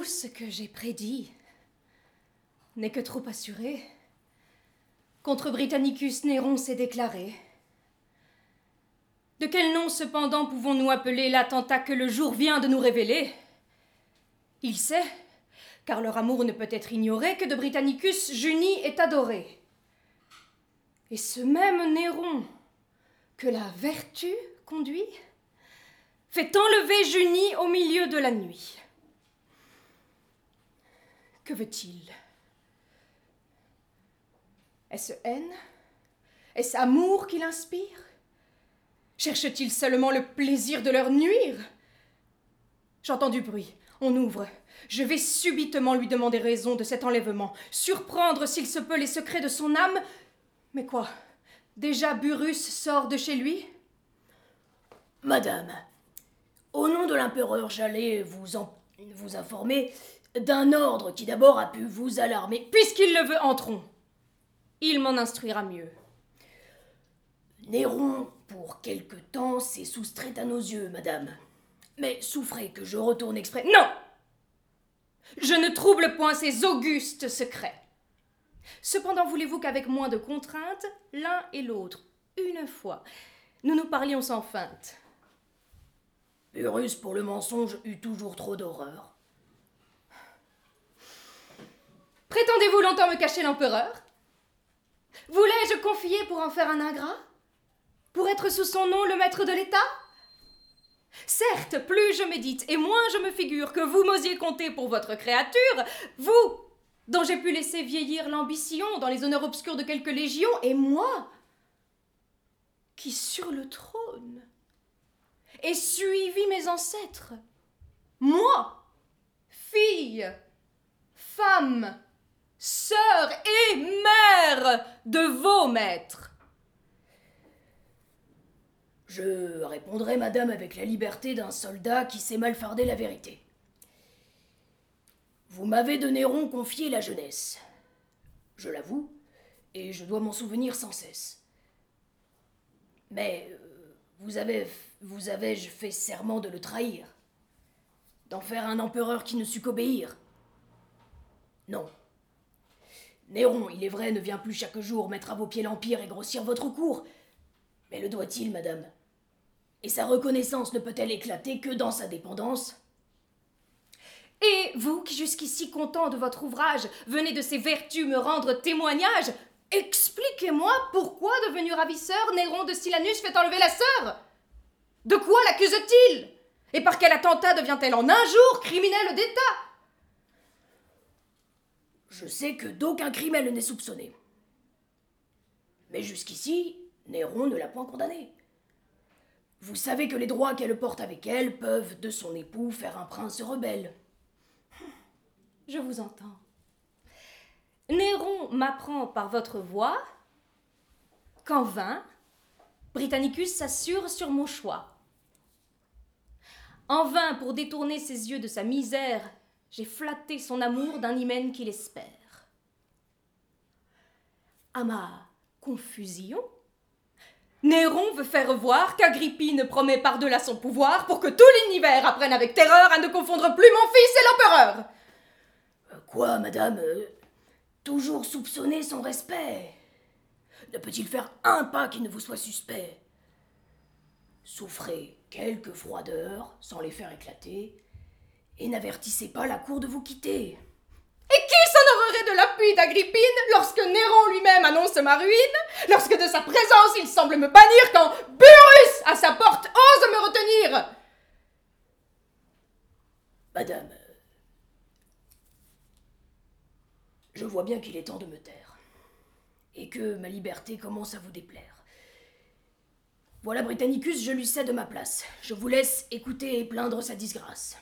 Tout ce que j'ai prédit n'est que trop assuré. Contre Britannicus, Néron s'est déclaré. De quel nom cependant pouvons-nous appeler l'attentat que le jour vient de nous révéler? Il sait, car leur amour ne peut être ignoré, que de Britannicus, Junie est adoré. Et ce même Néron que la vertu conduit fait enlever Junie au milieu de la nuit. Que veut-il? Est-ce haine? Est-ce amour qu'il inspire? Cherche-t-il seulement le plaisir de leur nuire? J'entends du bruit. On ouvre. Je vais subitement lui demander raison de cet enlèvement, surprendre s'il se peut les secrets de son âme. Mais quoi? Déjà Burus sort de chez lui? Madame, au nom de l'empereur, j'allais vous, vous informer d'un ordre qui d'abord a pu vous alarmer. Puisqu'il le veut, entrons. Il m'en instruira mieux. Néron, pour quelque temps, s'est soustrait à nos yeux, madame. Mais souffrez que je retourne exprès. Non Je ne trouble point ces augustes secrets. Cependant, voulez-vous qu'avec moins de contraintes, l'un et l'autre, une fois, nous nous parlions sans feinte? Urus, pour le mensonge, eut toujours trop d'horreur. Prétendez-vous longtemps me cacher l'empereur? Voulais-je confier pour en faire un ingrat? Pour être sous son nom le maître de l'État? Certes, plus je médite et moins je me figure que vous m'osiez compter pour votre créature, vous, dont j'ai pu laisser vieillir l'ambition dans les honneurs obscurs de quelques légions, et moi, qui sur le trône ai suivi mes ancêtres, moi, fille, femme, sœur et mère de vos maîtres. Je répondrai, madame, avec la liberté d'un soldat qui sait mal farder la vérité. Vous m'avez de Néron confié la jeunesse. Je l'avoue, et je dois m'en souvenir sans cesse. Mais euh, vous avez, vous avez-je fait serment de le trahir? D'en faire un empereur qui ne sut qu'obéir? Non. Néron, il est vrai, ne vient plus chaque jour mettre à vos pieds l'Empire et grossir votre cour. Mais le doit-il, madame? Et sa reconnaissance ne peut-elle éclater que dans sa dépendance? Et vous, qui jusqu'ici content de votre ouvrage, venez de ses vertus me rendre témoignage, expliquez-moi pourquoi, devenu ravisseur, Néron de Silanus fait enlever la sœur! De quoi l'accuse-t-il? Et par quel attentat devient-elle en un jour criminelle d'État? Je sais que d'aucun crime elle n'est soupçonnée. Mais jusqu'ici, Néron ne l'a point condamnée. Vous savez que les droits qu'elle porte avec elle peuvent, de son époux, faire un prince rebelle. Je vous entends. Néron m'apprend par votre voix qu'en vain, Britannicus s'assure sur mon choix. En vain, pour détourner ses yeux de sa misère, j'ai flatté son amour d'un hymen qu'il espère. À ma confusion, Néron veut faire voir qu'Agrippine promet par-delà son pouvoir pour que tout l'univers apprenne avec terreur à ne confondre plus mon fils et l'empereur. Quoi, madame? Toujours soupçonner son respect? Ne peut-il faire un pas qui ne vous soit suspect? Souffrez quelques froideurs sans les faire éclater, et n'avertissez pas la cour de vous quitter. Et qui s'honorerait de l'appui d'Agrippine lorsque Néron lui-même annonce ma ruine, lorsque de sa présence il semble me bannir quand Burus à sa porte ose me retenir? Madame, Je vois bien qu'il est temps de me taire, et que ma liberté commence à vous déplaire. Voilà Britannicus, je lui cède ma place. Je vous laisse écouter et plaindre sa disgrâce.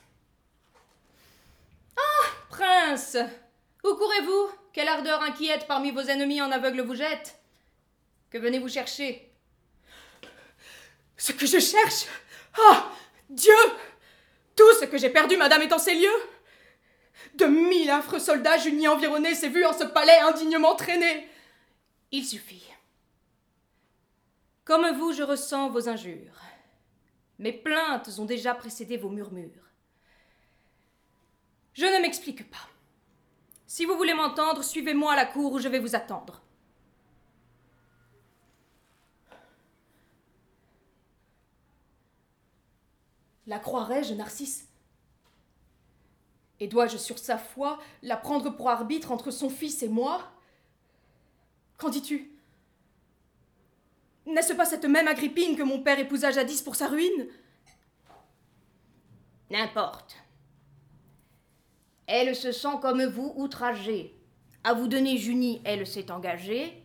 Prince Où courez-vous? Quelle ardeur inquiète parmi vos ennemis en aveugle vous jette? Que venez-vous chercher? Ce que je cherche? Ah Dieu Tout ce que j'ai perdu, madame, est en ces lieux? De mille affreux soldats unis environnés s'est vu en ce palais indignement traîné. Il suffit. Comme vous, je ressens vos injures. Mes plaintes ont déjà précédé vos murmures. Je ne m'explique pas. Si vous voulez m'entendre, suivez-moi à la cour où je vais vous attendre. La croirais-je, Narcisse? Et dois-je, sur sa foi, la prendre pour arbitre entre son fils et moi? Qu'en dis-tu? N'est-ce pas cette même Agrippine que mon père épousa jadis pour sa ruine? N'importe. Elle se sent comme vous outragée. À vous donner Junie, elle s'est engagée.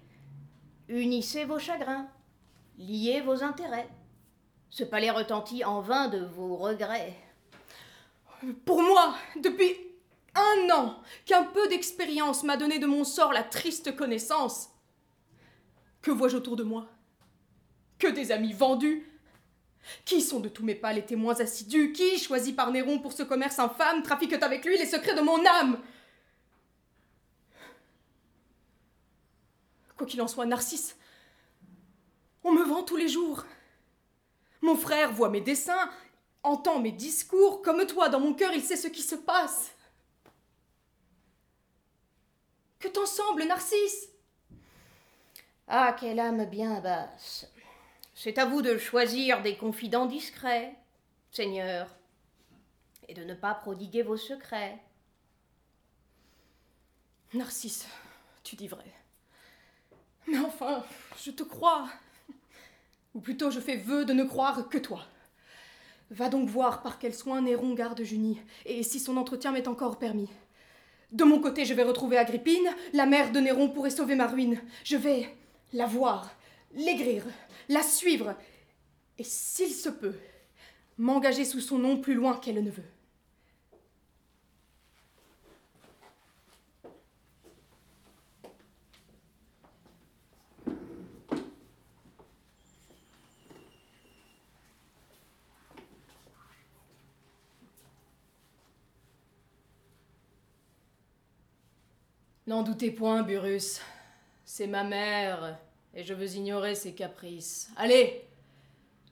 Unissez vos chagrins, liez vos intérêts. Ce palais retentit en vain de vos regrets. Pour moi, depuis un an qu'un peu d'expérience m'a donné de mon sort la triste connaissance, que vois-je autour de moi? Que des amis vendus Qui sont de tous mes pas les témoins assidus? Qui, choisi par Néron pour ce commerce infâme, trafiquent avec lui les secrets de mon âme? Quoi qu'il en soit, Narcisse, on me vend tous les jours. Mon frère voit mes dessins, entend mes discours, comme toi, dans mon cœur, il sait ce qui se passe. Que t'en semble, Narcisse? Ah, quelle âme bien basse. C'est à vous de choisir des confidents discrets, Seigneur, et de ne pas prodiguer vos secrets. Narcisse, tu dis vrai. Mais enfin, je te crois. Ou plutôt je fais vœu de ne croire que toi. Va donc voir par quel soin Néron garde Junie, et si son entretien m'est encore permis. De mon côté, je vais retrouver Agrippine, la mère de Néron pourrait sauver ma ruine. Je vais la voir, l'aigrir, la suivre, et s'il se peut, m'engager sous son nom plus loin qu'elle ne veut. N'en doutez point, Burus. C'est ma mère, et je veux ignorer ses caprices. Allez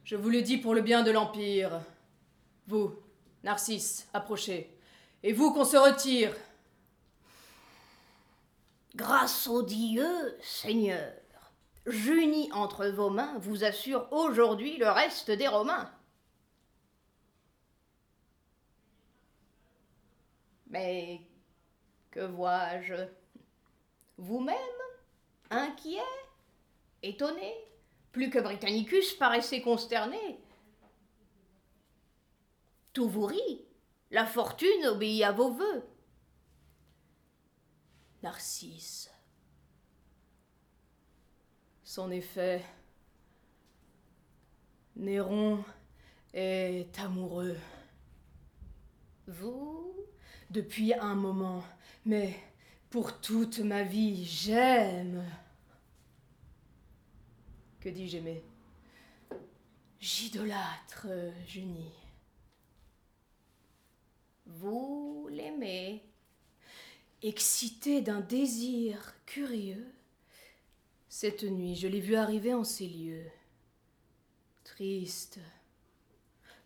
Je vous le dis pour le bien de l'Empire. Vous, Narcisse, approchez. Et vous qu'on se retire. Grâce aux dieux, Seigneur, Junie entre vos mains vous assure aujourd'hui le reste des Romains. Mais que vois-je? Vous-même Inquiet? Étonné Plus que Britannicus paraissait consterné. Tout vous rit. La fortune obéit à vos voeux. Narcisse. Son effet. Néron est amoureux. Vous? Depuis un moment, mais pour toute ma vie, j'aime. Que dis-je aimer J'idolâtre Junie. Vous l'aimez? Excité d'un désir curieux, cette nuit, je l'ai vu arriver en ces lieux. Triste,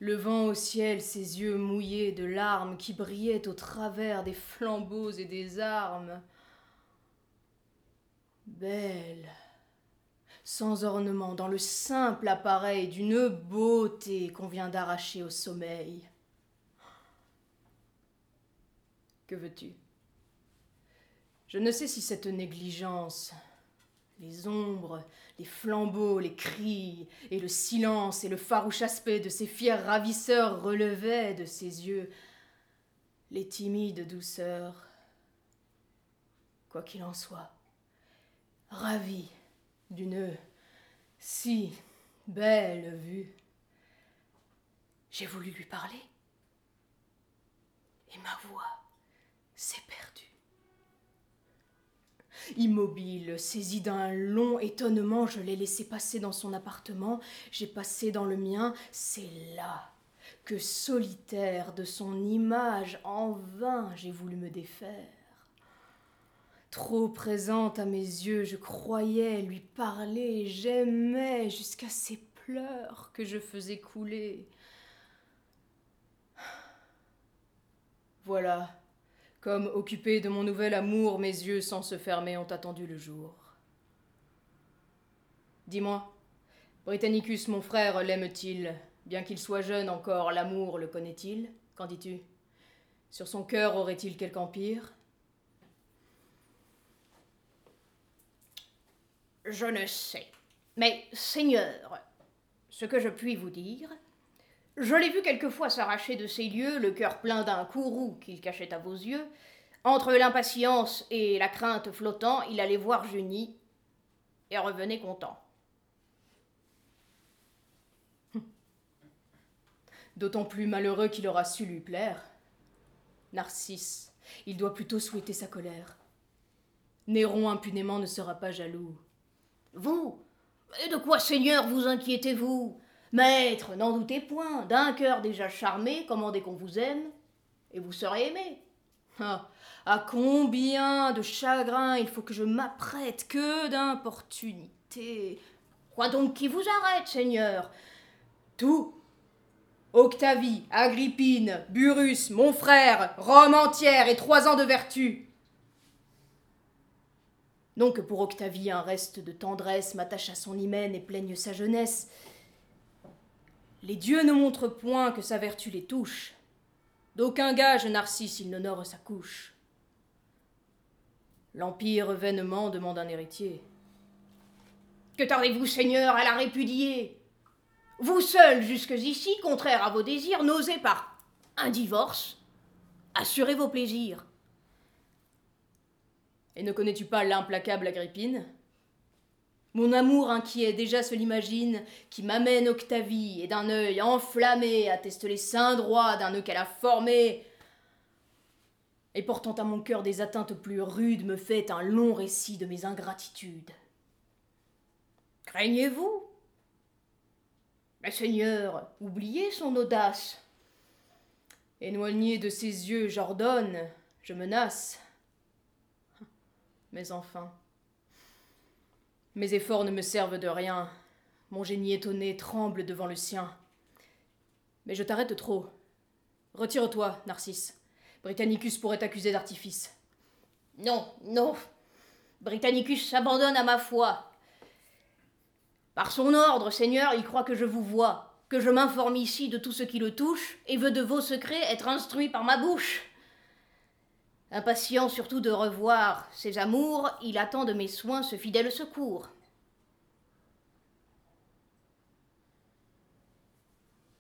levant au ciel ses yeux mouillés de larmes qui brillaient au travers des flambeaux et des armes. Belle, sans ornement, dans le simple appareil d'une beauté qu'on vient d'arracher au sommeil. Que veux-tu? Je ne sais si cette négligence, les ombres, les flambeaux, les cris, et le silence et le farouche aspect de ces fiers ravisseurs relevaient de ses yeux les timides douceurs. Quoi qu'il en soit, ravi d'une si belle vue, j'ai voulu lui parler, et ma voix s'est perdue. Immobile, saisi d'un long étonnement, je l'ai laissé passer dans son appartement, j'ai passé dans le mien, c'est là que solitaire de son image en vain j'ai voulu me défaire. Trop présente à mes yeux, je croyais lui parler, j'aimais jusqu'à ces pleurs que je faisais couler. Voilà. Comme occupé de mon nouvel amour, mes yeux sans se fermer ont attendu le jour. Dis-moi, Britannicus, mon frère, l'aime-t-il? Bien qu'il soit jeune encore, l'amour le connaît-il? Qu'en dis-tu? Sur son cœur aurait-il quelque empire? Je ne sais. Mais, Seigneur, ce que je puis vous dire, je l'ai vu quelquefois s'arracher de ces lieux, le cœur plein d'un courroux qu'il cachait à vos yeux. Entre l'impatience et la crainte flottant, il allait voir Junie et revenait content. D'autant plus malheureux qu'il aura su lui plaire. Narcisse, il doit plutôt souhaiter sa colère. Néron impunément ne sera pas jaloux. Vous Et de quoi, Seigneur, vous inquiétez-vous? Maître, n'en doutez point, d'un cœur déjà charmé, commandez qu'on vous aime, et vous serez aimé. Ah, à combien de chagrins il faut que je m'apprête, que d'importunités. Quoi donc qui vous arrête, Seigneur? Tout. Octavie, Agrippine, Burus, mon frère, Rome entière et trois ans de vertu. Non que pour Octavie un reste de tendresse m'attache à son hymen et plaigne sa jeunesse, les dieux ne montrent point que sa vertu les touche. D'aucun gage Narcisse il n'honore sa couche. L'Empire vainement demande un héritier. Que tardez-vous, Seigneur, à la répudier? Vous seul, jusqu'ici, contraire à vos désirs, n'osez pas un divorce assurez vos plaisirs. Et ne connais-tu pas l'implacable Agrippine? Mon amour inquiet déjà se l'imagine, qui m'amène Octavie, et d'un œil enflammé atteste les seins droits d'un nœud qu'elle a formé. Et portant à mon cœur des atteintes plus rudes, me fait un long récit de mes ingratitudes. Craignez-vous? Mais Seigneur, oubliez son audace. Éloigné de ses yeux, j'ordonne, je menace. Mais enfin, mes efforts ne me servent de rien. Mon génie étonné tremble devant le sien. Mais je t'arrête trop. Retire-toi, Narcisse. Britannicus pourrait t'accuser d'artifice. Non, non. Britannicus s'abandonne à ma foi. Par son ordre, Seigneur, il croit que je vous vois, que je m'informe ici de tout ce qui le touche, et veut de vos secrets être instruit par ma bouche. Impatient surtout de revoir ses amours, il attend de mes soins ce fidèle secours.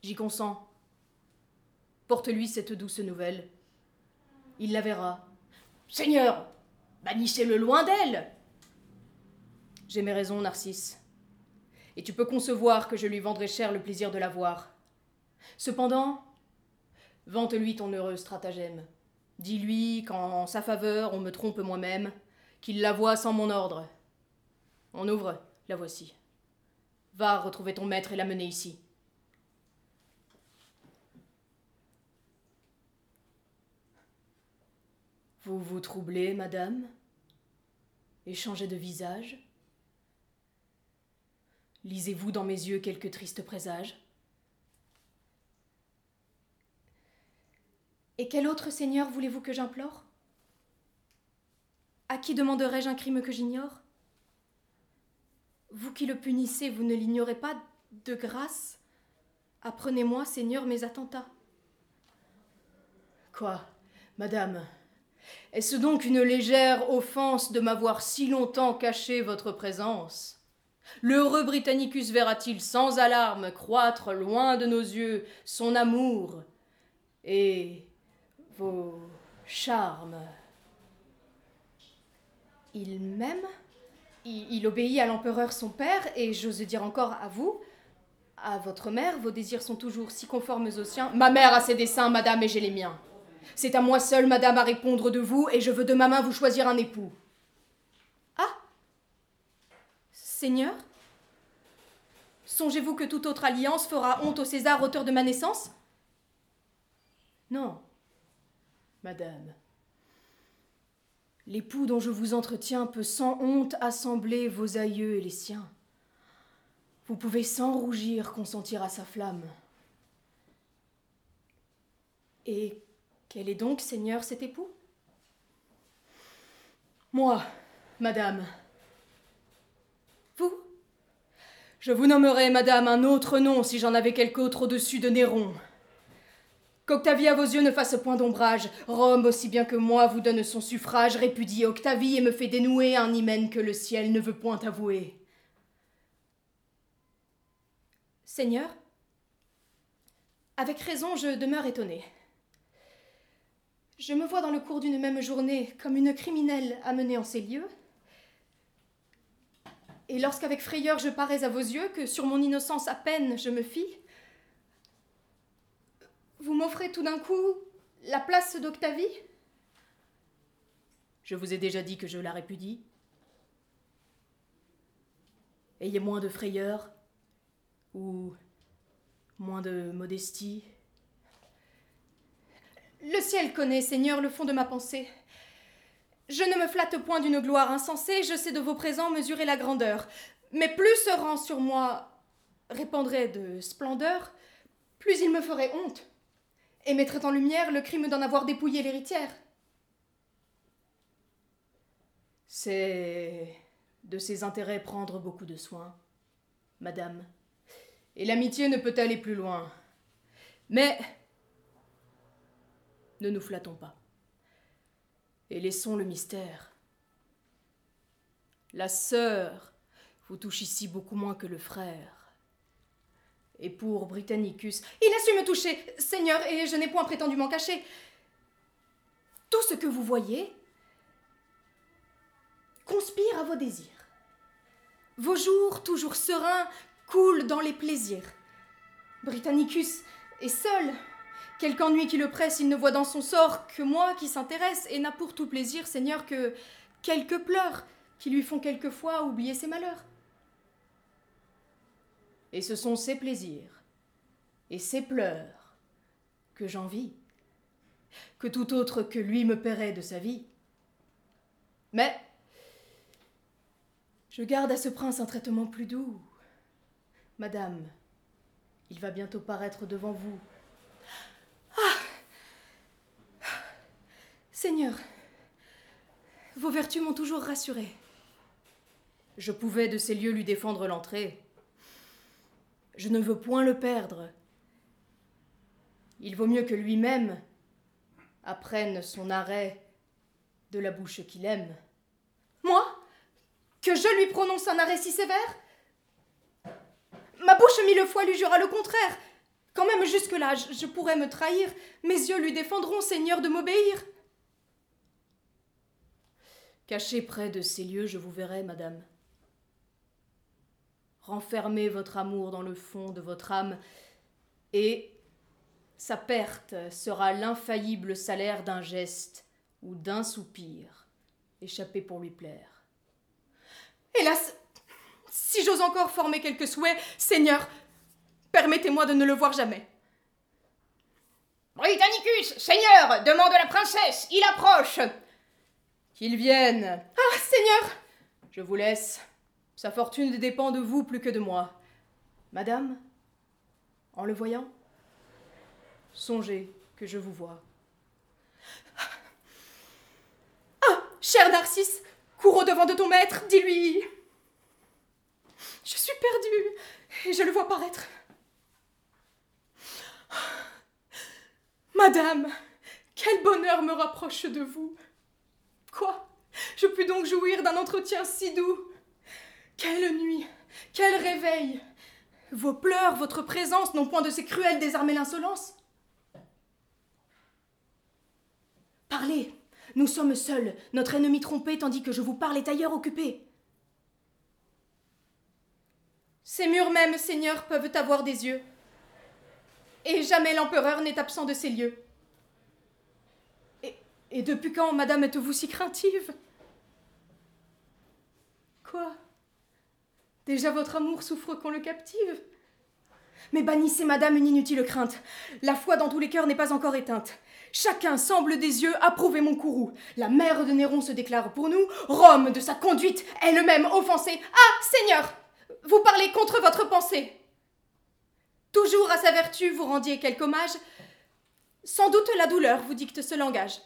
J'y consens. Porte-lui cette douce nouvelle. Il la verra. Seigneur, bannissez-le loin d'elle. J'ai mes raisons, Narcisse. Et tu peux concevoir que je lui vendrai cher le plaisir de la voir. Cependant, vante-lui ton heureux stratagème. Dis-lui qu'en sa faveur on me trompe moi-même, qu'il la voit sans mon ordre. On ouvre, la voici. Va retrouver ton maître et la mener ici. Vous vous troublez, madame? Et changez de visage? Lisez-vous dans mes yeux quelques tristes présages? Et quel autre seigneur voulez-vous que j'implore? À qui demanderai-je un crime que j'ignore? Vous qui le punissez, vous ne l'ignorez pas de grâce? Apprenez-moi, Seigneur, mes attentats. Quoi, madame? Est-ce donc une légère offense de m'avoir si longtemps caché votre présence? L'heureux Britannicus verra-t-il sans alarme croître loin de nos yeux son amour? Et vos charmes. Il m'aime, il, obéit à l'empereur son père, et j'ose dire encore à vous, à votre mère, vos désirs sont toujours si conformes aux siens. Ma mère a ses desseins, madame, et j'ai les miens. C'est à moi seule, madame, à répondre de vous, et je veux de ma main vous choisir un époux. Ah Seigneur? Songez-vous que toute autre alliance fera honte au César, auteur de ma naissance? Non, Madame, l'époux dont je vous entretiens peut sans honte assembler vos aïeux et les siens. Vous pouvez sans rougir consentir à sa flamme. Et quel est donc, Seigneur, cet époux? Moi, madame. Vous? Je vous nommerais, madame, un autre nom si j'en avais quelque autre au-dessus de Néron. Qu'Octavie à vos yeux ne fasse point d'ombrage. Rome, aussi bien que moi, vous donne son suffrage, répudie Octavie et me fait dénouer un hymen que le ciel ne veut point avouer. Seigneur, avec raison, je demeure étonné. Je me vois dans le cours d'une même journée comme une criminelle amenée en ces lieux. Et lorsqu'avec frayeur je parais à vos yeux, que sur mon innocence à peine je me fie, vous m'offrez tout d'un coup la place d'Octavie? Je vous ai déjà dit que je la répudie. Ayez moins de frayeur ou moins de modestie. Le ciel connaît, Seigneur, le fond de ma pensée. Je ne me flatte point d'une gloire insensée, je sais de vos présents mesurer la grandeur. Mais plus ce rang sur moi répandrait de splendeur, plus il me ferait honte et mettrait en lumière le crime d'en avoir dépouillé l'héritière. C'est de ses intérêts prendre beaucoup de soin, madame. Et l'amitié ne peut aller plus loin. Mais ne nous flattons pas. Et laissons le mystère. La sœur vous touche ici beaucoup moins que le frère. Et pour Britannicus, il a su me toucher, Seigneur, et je n'ai point prétendu m'en cacher. Tout ce que vous voyez conspire à vos désirs. Vos jours, toujours sereins, coulent dans les plaisirs. Britannicus est seul. Quelque ennui qui le presse, il ne voit dans son sort que moi qui s'intéresse, et n'a pour tout plaisir, Seigneur, que quelques pleurs qui lui font quelquefois oublier ses malheurs et ce sont ses plaisirs et ses pleurs que j'envie, que tout autre que lui me paierait de sa vie. Mais je garde à ce prince un traitement plus doux. Madame, il va bientôt paraître devant vous. Ah Seigneur, vos vertus m'ont toujours rassuré. Je pouvais de ces lieux lui défendre l'entrée, je ne veux point le perdre. Il vaut mieux que lui-même apprenne son arrêt de la bouche qu'il aime. Moi? Que je lui prononce un arrêt si sévère? Ma bouche mille fois lui jura le contraire. Quand même jusque-là, je pourrais me trahir. Mes yeux lui défendront, Seigneur, de m'obéir. Caché près de ces lieux, je vous verrai, madame. Renfermez votre amour dans le fond de votre âme, et sa perte sera l'infaillible salaire d'un geste ou d'un soupir, échappé pour lui plaire. Hélas, si j'ose encore former quelques souhaits, Seigneur, permettez-moi de ne le voir jamais. Britannicus, Seigneur, demande la princesse, il approche. Qu'il vienne. Ah, Seigneur Je vous laisse. Sa fortune dépend de vous plus que de moi. Madame, en le voyant, songez que je vous vois. Ah, cher Narcisse, cours au-devant de ton maître, dis-lui. Je suis perdue et je le vois paraître. Madame, quel bonheur me rapproche de vous. Quoi? Je puis donc jouir d'un entretien si doux quelle nuit Quel réveil Vos pleurs, votre présence n'ont point de ces cruels désarmer l'insolence Parlez Nous sommes seuls, notre ennemi trompé, tandis que je vous parle est ailleurs occupé. Ces murs même, Seigneur, peuvent avoir des yeux. Et jamais l'empereur n'est absent de ces lieux. Et, et depuis quand, madame, êtes-vous si craintive? Quoi? Déjà votre amour souffre qu'on le captive. Mais bannissez, madame, une inutile crainte. La foi dans tous les cœurs n'est pas encore éteinte. Chacun semble des yeux approuver mon courroux. La mère de Néron se déclare pour nous, Rome de sa conduite elle-même offensée. Ah, Seigneur, vous parlez contre votre pensée. Toujours à sa vertu vous rendiez quelque hommage. Sans doute la douleur vous dicte ce langage.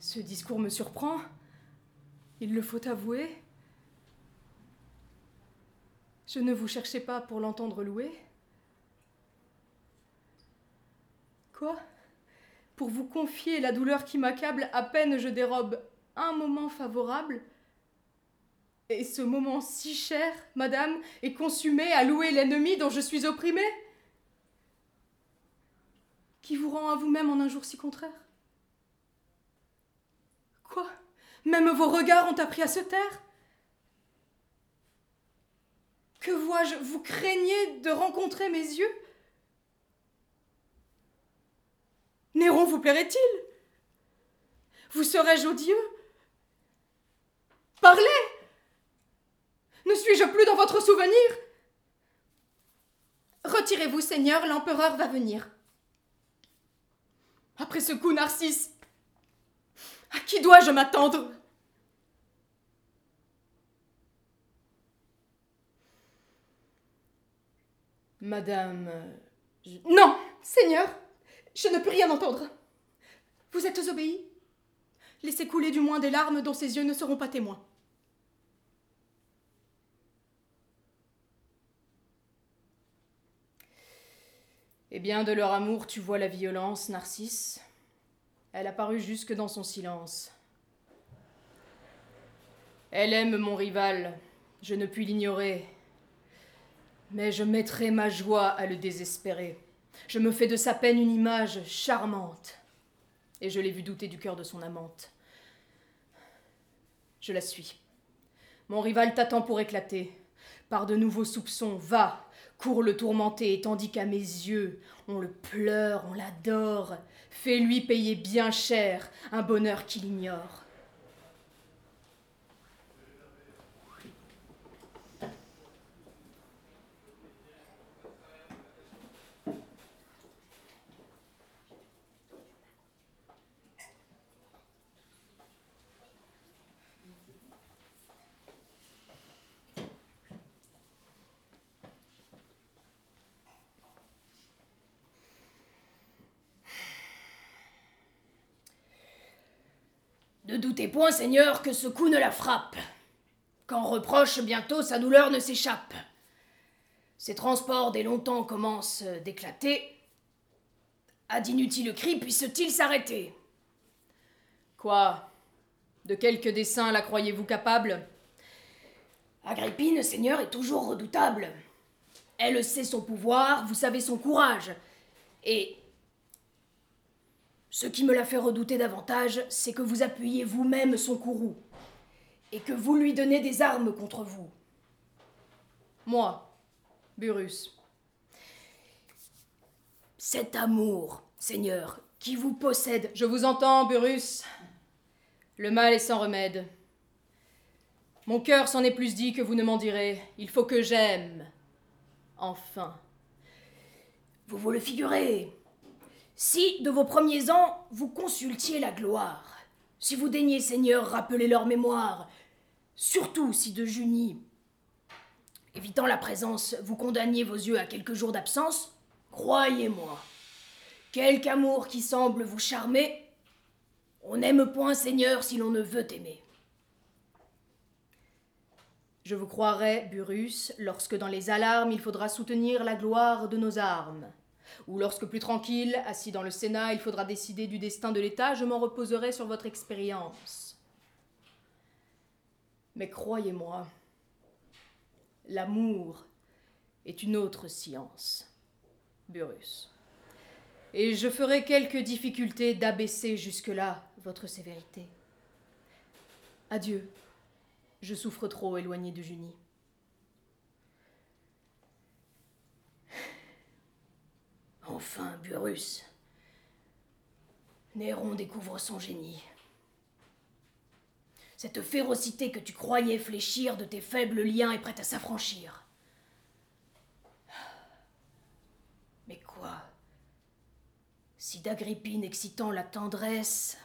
Ce discours me surprend. Il le faut avouer. Je ne vous cherchais pas pour l'entendre louer. Quoi? Pour vous confier la douleur qui m'accable, à peine je dérobe un moment favorable. Et ce moment si cher, madame, est consumé à louer l'ennemi dont je suis opprimé Qui vous rend à vous-même en un jour si contraire? Quoi? Même vos regards ont appris à se taire. Que vois-je? Vous craignez de rencontrer mes yeux? Néron vous plairait-il? Vous serais-je odieux? Parlez! Ne suis-je plus dans votre souvenir? Retirez-vous, Seigneur, l'empereur va venir. Après ce coup, Narcisse, à qui dois-je m'attendre? Madame. Non, Seigneur, je ne peux rien entendre. Vous êtes obéi Laissez couler du moins des larmes dont ses yeux ne seront pas témoins. Eh bien, de leur amour, tu vois la violence, Narcisse. Elle apparut jusque dans son silence. Elle aime mon rival, je ne puis l'ignorer. Mais je mettrai ma joie à le désespérer. Je me fais de sa peine une image charmante. Et je l'ai vu douter du cœur de son amante. Je la suis. Mon rival t'attend pour éclater. Par de nouveaux soupçons, va, cours le tourmenter, tandis qu'à mes yeux, on le pleure, on l'adore. Fais-lui payer bien cher un bonheur qu'il ignore. Ne doutez point, Seigneur, que ce coup ne la frappe. Qu'en reproche, bientôt sa douleur ne s'échappe. Ses transports dès longtemps commencent d'éclater. À d'inutiles cris puissent-ils s'arrêter? Quoi? De quelque dessein la croyez-vous capable? Agrippine, Seigneur, est toujours redoutable. Elle sait son pouvoir, vous savez son courage. Et ce qui me l'a fait redouter davantage, c'est que vous appuyez vous-même son courroux, et que vous lui donnez des armes contre vous. Moi, Burus. Cet amour, Seigneur, qui vous possède. Je vous entends, Burus. Le mal est sans remède. Mon cœur s'en est plus dit que vous ne m'en direz. Il faut que j'aime. Enfin. Vous vous le figurez. Si, de vos premiers ans, vous consultiez la gloire, si vous daignez, Seigneur, rappeler leur mémoire, surtout si de Junie, évitant la présence, vous condamniez vos yeux à quelques jours d'absence, croyez-moi, quelque amour qui semble vous charmer, on n'aime point, Seigneur, si l'on ne veut aimer. Je vous croirai, Burus, lorsque dans les alarmes il faudra soutenir la gloire de nos armes. Ou lorsque plus tranquille, assis dans le Sénat, il faudra décider du destin de l'État, je m'en reposerai sur votre expérience. Mais croyez-moi, l'amour est une autre science, Burus. Et je ferai quelques difficultés d'abaisser jusque-là votre sévérité. Adieu, je souffre trop éloigné de Junie. Enfin, Burus. Néron découvre son génie. Cette férocité que tu croyais fléchir de tes faibles liens est prête à s'affranchir. Mais quoi? Si d'Agrippine excitant la tendresse,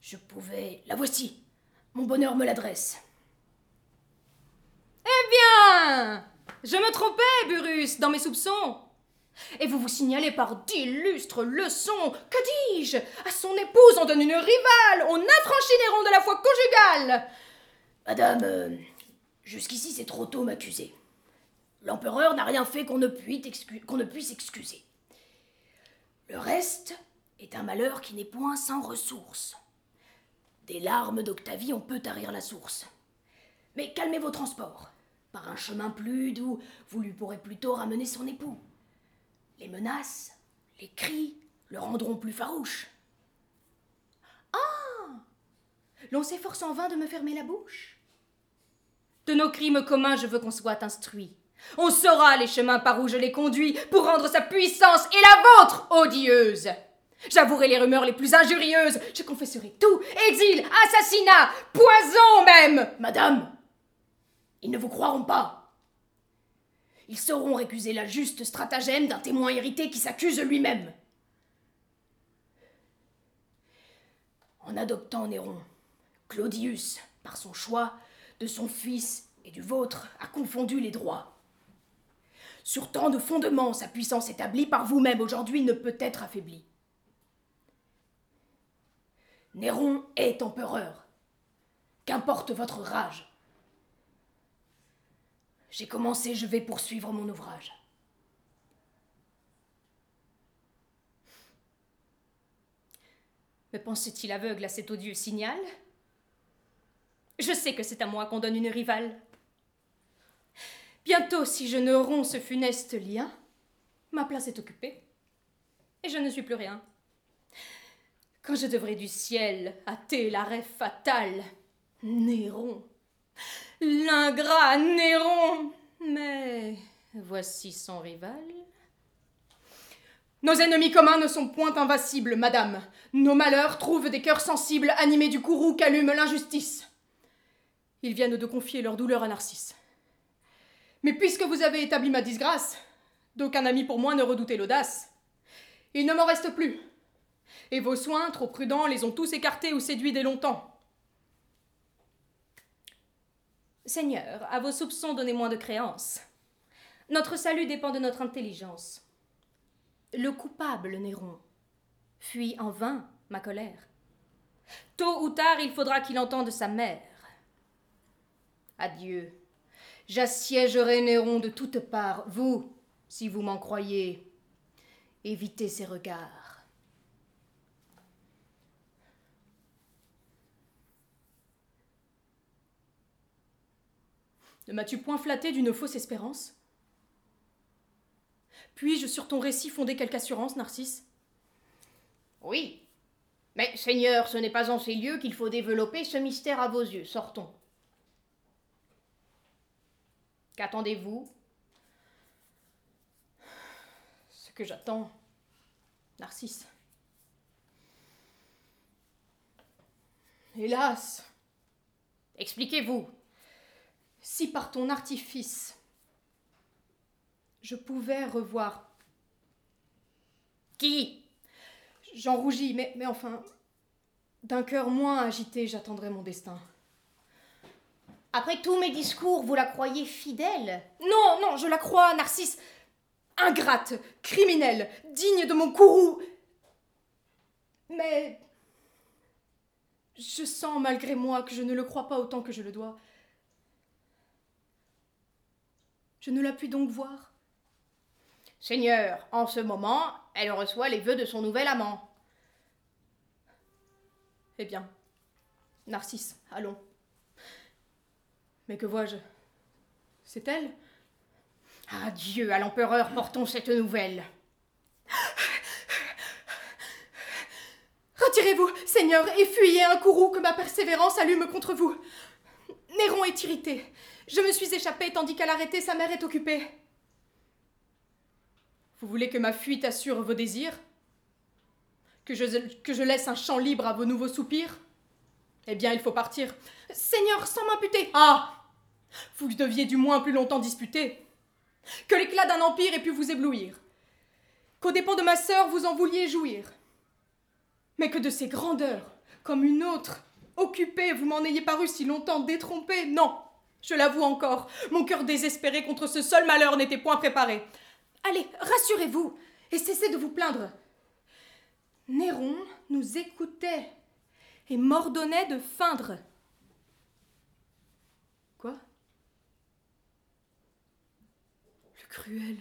je pouvais. La voici Mon bonheur me l'adresse. Eh bien Je me trompais, Burus, dans mes soupçons et vous vous signalez par d'illustres leçons, que dis-je? À son épouse, on donne une rivale, on affranchit Néron de la foi conjugale Madame, euh, jusqu'ici c'est trop tôt m'accuser. L'empereur n'a rien fait qu'on ne, qu'on ne puisse excuser. Le reste est un malheur qui n'est point sans ressources. Des larmes d'Octavie, on peut tarir la source. Mais calmez vos transports. Par un chemin plus doux, vous lui pourrez plutôt ramener son époux. Les menaces, les cris le rendront plus farouche. Ah L'on s'efforce en vain de me fermer la bouche De nos crimes communs, je veux qu'on soit instruit. On saura les chemins par où je les conduis pour rendre sa puissance et la vôtre odieuse. J'avouerai les rumeurs les plus injurieuses, je confesserai tout, exil, assassinat, poison même. Madame, ils ne vous croiront pas. Ils sauront récuser la juste stratagème d'un témoin irrité qui s'accuse lui-même. En adoptant Néron, Claudius, par son choix, de son fils et du vôtre, a confondu les droits. Sur tant de fondements, sa puissance établie par vous-même aujourd'hui ne peut être affaiblie. Néron est empereur. Qu'importe votre rage. J'ai commencé, je vais poursuivre mon ouvrage. Me pensait-il aveugle à cet odieux signal? Je sais que c'est à moi qu'on donne une rivale. Bientôt, si je ne romps ce funeste lien, ma place est occupée, et je ne suis plus rien. Quand je devrais du ciel hâter l'arrêt fatal, Néron, l'ingrat Néron. Mais voici son rival. Nos ennemis communs ne sont point invincibles, madame. Nos malheurs trouvent des cœurs sensibles animés du courroux qu'allume l'injustice. Ils viennent de confier leur douleur à Narcisse. Mais puisque vous avez établi ma disgrâce, d'aucun ami pour moi ne redoutait l'audace. Il ne m'en reste plus. Et vos soins, trop prudents, les ont tous écartés ou séduits dès longtemps. Seigneur, à vos soupçons donnez moins de créance. Notre salut dépend de notre intelligence. Le coupable, Néron, fuit en vain ma colère. Tôt ou tard, il faudra qu'il entende sa mère. Adieu. J'assiégerai Néron de toutes parts. Vous, si vous m'en croyez, évitez ses regards. Ne m'as-tu point flatté d'une fausse espérance? Puis-je sur ton récit fonder quelque assurance, Narcisse? Oui. Mais, Seigneur, ce n'est pas en ces lieux qu'il faut développer ce mystère à vos yeux. Sortons. Qu'attendez-vous? Ce que j'attends, Narcisse. Hélas Expliquez-vous. Si par ton artifice, je pouvais revoir. Qui? J'en rougis, mais, mais enfin, d'un cœur moins agité, j'attendrai mon destin. Après tous mes discours, vous la croyez fidèle? Non, non, je la crois, Narcisse. Ingrate, criminelle, digne de mon courroux. Mais. Je sens malgré moi que je ne le crois pas autant que je le dois. Je ne la puis donc voir. Seigneur, en ce moment, elle reçoit les vœux de son nouvel amant. Eh bien, Narcisse, allons. Mais que vois-je? C'est elle? Adieu à l'empereur, portons cette nouvelle. Retirez-vous, Seigneur, et fuyez un courroux que ma persévérance allume contre vous. Néron est irrité. Je me suis échappée tandis qu'à l'arrêter, sa mère est occupée. Vous voulez que ma fuite assure vos désirs? Que je, laisse un champ libre à vos nouveaux soupirs? Eh bien, il faut partir. Seigneur, sans m'imputer Ah Vous deviez du moins plus longtemps disputer. Que l'éclat d'un empire ait pu vous éblouir. Qu'aux dépens de ma sœur, vous en vouliez jouir. Mais que de ces grandeurs, comme une autre, occupée, vous m'en ayez paru si longtemps détrompée, non je l'avoue encore, mon cœur désespéré contre ce seul malheur n'était point préparé. Allez, rassurez-vous et cessez de vous plaindre. Néron nous écoutait et m'ordonnait de feindre. Quoi? Le cruel.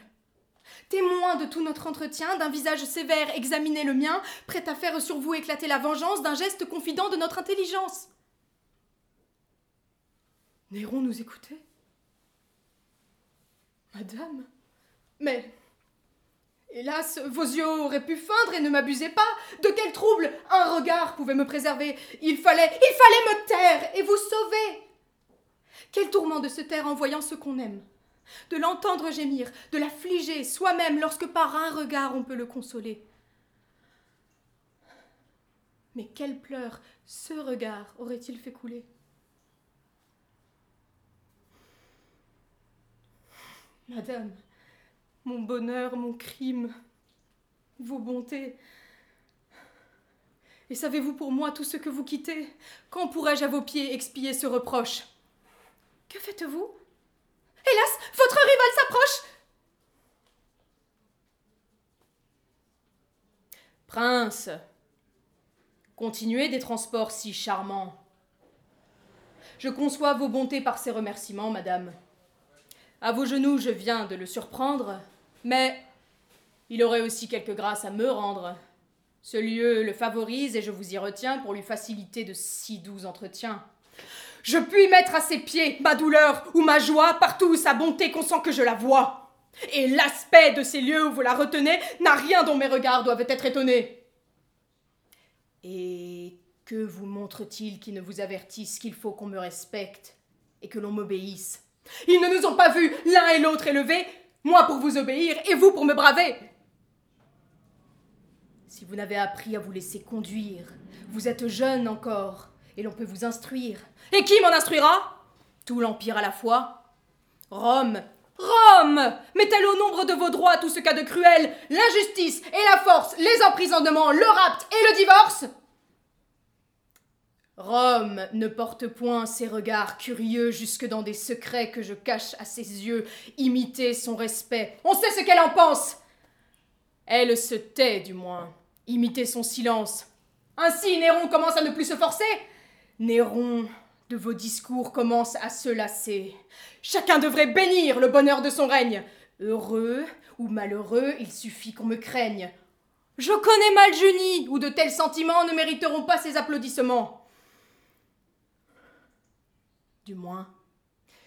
Témoin de tout notre entretien, d'un visage sévère examinez le mien, prêt à faire sur vous éclater la vengeance d'un geste confident de notre intelligence. Néron nous écoutait? Madame? Mais Hélas, vos yeux auraient pu feindre et ne m'abusez pas. De quel trouble un regard pouvait me préserver? Il fallait, il fallait me taire et vous sauver. Quel tourment de se taire en voyant ce qu'on aime, de l'entendre gémir, de l'affliger soi-même lorsque par un regard on peut le consoler. Mais quel pleurs ce regard aurait-il fait couler? Madame, mon bonheur, mon crime, vos bontés. Et savez-vous pour moi tout ce que vous quittez? Quand pourrais-je à vos pieds expier ce reproche? Que faites-vous? Hélas, votre rival s'approche Prince, continuez des transports si charmants. Je conçois vos bontés par ces remerciements, madame. À vos genoux, je viens de le surprendre, mais il aurait aussi quelque grâce à me rendre. Ce lieu le favorise et je vous y retiens pour lui faciliter de si doux entretiens. Je puis mettre à ses pieds ma douleur ou ma joie partout où sa bonté consent que je la vois. Et l'aspect de ces lieux où vous la retenez n'a rien dont mes regards doivent être étonnés. Et que vous montre-t-il qui ne vous avertisse qu'il faut qu'on me respecte et que l'on m'obéisse? Ils ne nous ont pas vus l'un et l'autre élevés, moi pour vous obéir et vous pour me braver. Si vous n'avez appris à vous laisser conduire, vous êtes jeune encore, et l'on peut vous instruire. Et qui m'en instruira? Tout l'Empire à la fois Rome Rome Met-elle au nombre de vos droits tout ce qu'a de cruel L'injustice et la force, les emprisonnements, le rapt et le divorce Rome ne porte point ses regards curieux jusque dans des secrets que je cache à ses yeux, imiter son respect. On sait ce qu'elle en pense. Elle se tait du moins, imiter son silence. Ainsi Néron commence à ne plus se forcer. Néron, de vos discours commence à se lasser. Chacun devrait bénir le bonheur de son règne. Heureux ou malheureux, il suffit qu'on me craigne. Je connais mal Junie, où de tels sentiments ne mériteront pas ses applaudissements. Du moins,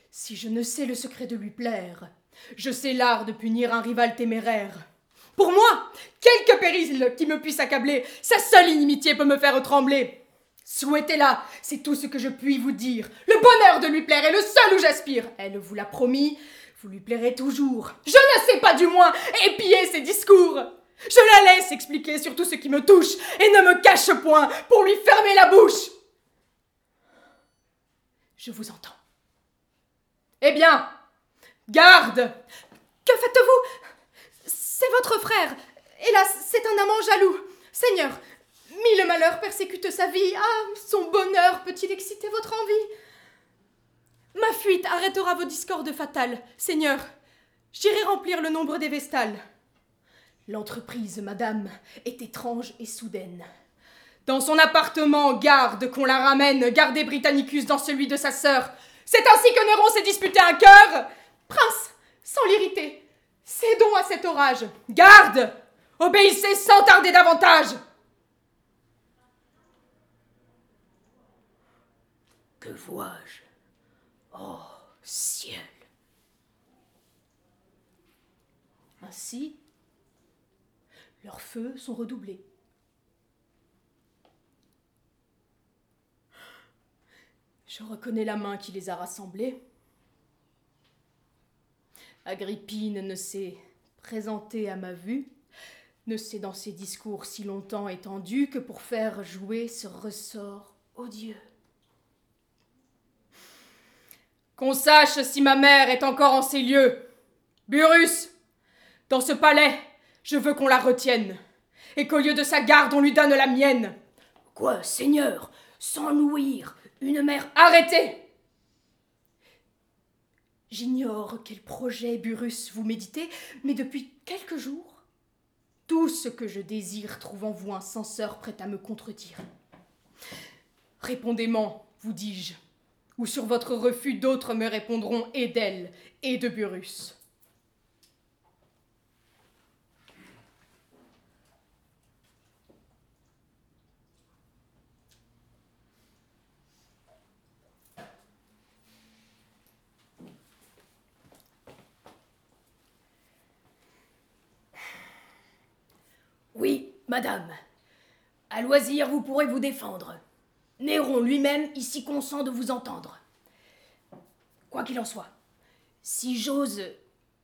si je ne sais le secret de lui plaire, je sais l'art de punir un rival téméraire. Pour moi, quelque péril qui me puisse accabler, sa seule inimitié peut me faire trembler. Souhaitez-la, c'est tout ce que je puis vous dire. Le bonheur de lui plaire est le seul où j'aspire. Elle vous l'a promis, vous lui plairez toujours. Je ne sais pas du moins épier ses discours. Je la laisse expliquer sur tout ce qui me touche et ne me cache point pour lui fermer la bouche. Je vous entends. Eh bien, garde Que faites-vous? C'est votre frère. Hélas, c'est un amant jaloux. Seigneur, mille malheurs persécutent sa vie. Ah, son bonheur peut-il exciter votre envie? Ma fuite arrêtera vos discordes fatales. Seigneur, j'irai remplir le nombre des vestales. L'entreprise, madame, est étrange et soudaine. Dans son appartement, garde qu'on la ramène, gardez Britannicus dans celui de sa sœur. C'est ainsi que Néron s'est disputé un cœur Prince, sans l'irriter, cédons à cet orage. Garde Obéissez sans tarder davantage Que vois-je? Oh, ciel Ainsi, leurs feux sont redoublés. Je reconnais la main qui les a rassemblés. Agrippine ne s'est présentée à ma vue, ne s'est dans ses discours si longtemps étendue que pour faire jouer ce ressort odieux. Qu'on sache si ma mère est encore en ces lieux. Burus, dans ce palais, je veux qu'on la retienne, et qu'au lieu de sa garde, on lui donne la mienne. Quoi, Seigneur, sans louir, une mère. Arrêtez J'ignore quel projet, Burus, vous méditez, mais depuis Quelques jours Tout ce que je désire trouve en vous un censeur prêt à me contredire. Répondez-moi, vous dis-je, ou sur votre refus d'autres me répondront et d'elle et de Burus. Oui, madame. À loisir, vous pourrez vous défendre. Néron lui-même ici consent de vous entendre. Quoi qu'il en soit, si j'ose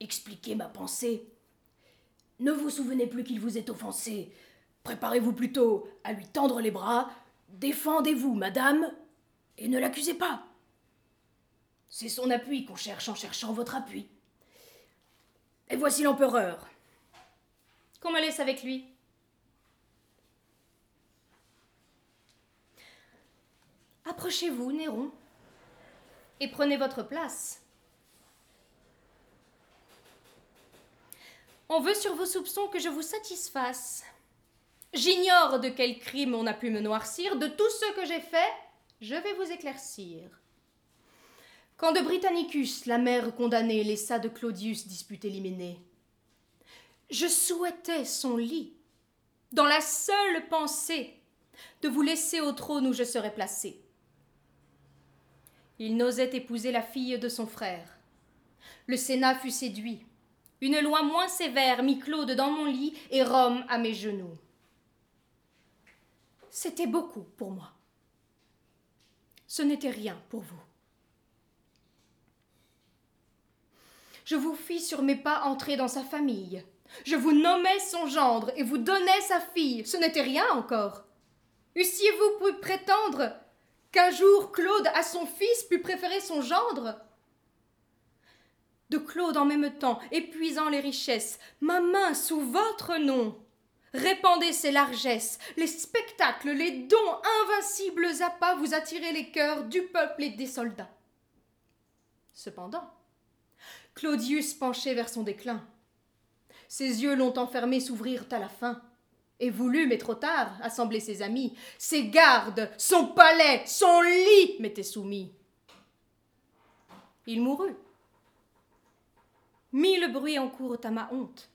expliquer ma pensée, ne vous souvenez plus qu'il vous est offensé. Préparez-vous plutôt à lui tendre les bras. Défendez-vous, madame, et ne l'accusez pas. C'est son appui qu'on cherche en cherchant votre appui. Et voici l'empereur. Qu'on me laisse avec lui. Approchez-vous, Néron, et prenez votre place. On veut sur vos soupçons que je vous satisfasse. J'ignore de quel crime on a pu me noircir, de tout ce que j'ai fait, je vais vous éclaircir. Quand de Britannicus, la mère condamnée, laissa de Claudius disputer l'hyménée, je souhaitais son lit, dans la seule pensée de vous laisser au trône où je serais placé. Il n'osait épouser la fille de son frère. Le Sénat fut séduit. Une loi moins sévère mit Claude dans mon lit et Rome à mes genoux. C'était beaucoup pour moi. Ce n'était rien pour vous. Je vous fis sur mes pas entrer dans sa famille. Je vous nommais son gendre et vous donnais sa fille. Ce n'était rien encore. Eussiez-vous pu prétendre qu'un jour Claude à son fils put préférer son gendre? De Claude en même temps, épuisant les richesses, ma main sous votre nom répandez ses largesses, les spectacles, les dons invincibles à pas vous attirez les cœurs du peuple et des soldats. Cependant, Claudius penchait vers son déclin. Ses yeux l'ont enfermé s'ouvrirent à la fin, et voulut, mais trop tard, assembler ses amis. Ses gardes, son palais, son lit m'étaient soumis. Il mourut. Mille bruits en courent à ma honte.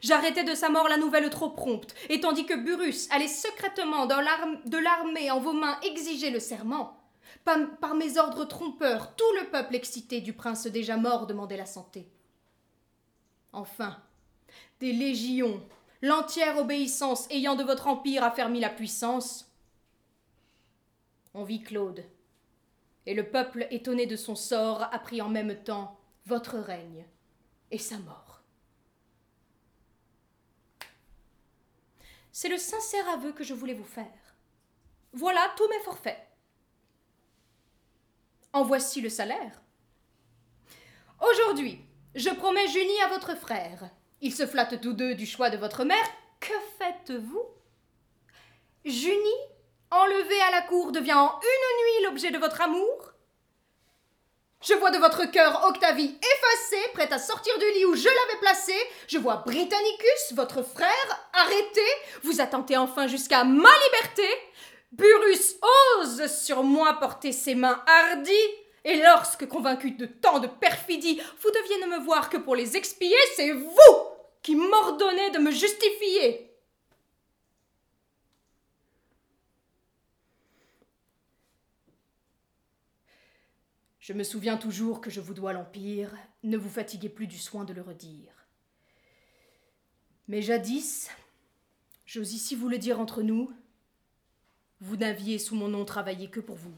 J'arrêtai de sa mort la nouvelle trop prompte, et tandis que Burus allait secrètement de l'armée en vos mains exiger le serment, par mes ordres trompeurs, tout le peuple excité du prince déjà mort demandait la santé. Enfin, des légions, l'entière obéissance ayant de votre empire affermi la puissance, on vit Claude, et le peuple étonné de son sort apprit en même temps votre règne et sa mort. C'est le sincère aveu que je voulais vous faire. Voilà tous mes forfaits. En voici le salaire. Aujourd'hui, je promets Junie à votre frère. Ils se flattent tous deux du choix de votre mère. Que faites-vous? Junie, enlevée à la cour, devient en une nuit l'objet de votre amour? Je vois de votre cœur Octavie effacée, prête à sortir du lit où je l'avais placée. Je vois Britannicus, votre frère, arrêté. Vous attentez enfin jusqu'à ma liberté. Burus ose sur moi porter ses mains hardies. Et lorsque, convaincu de tant de perfidie, vous deviez ne me voir que pour les expier, c'est vous qui m'ordonnez de me justifier. Je me souviens toujours que je vous dois l'Empire, ne vous fatiguez plus du soin de le redire. Mais jadis, j'ose ici vous le dire entre nous, vous n'aviez sous mon nom travaillé que pour vous.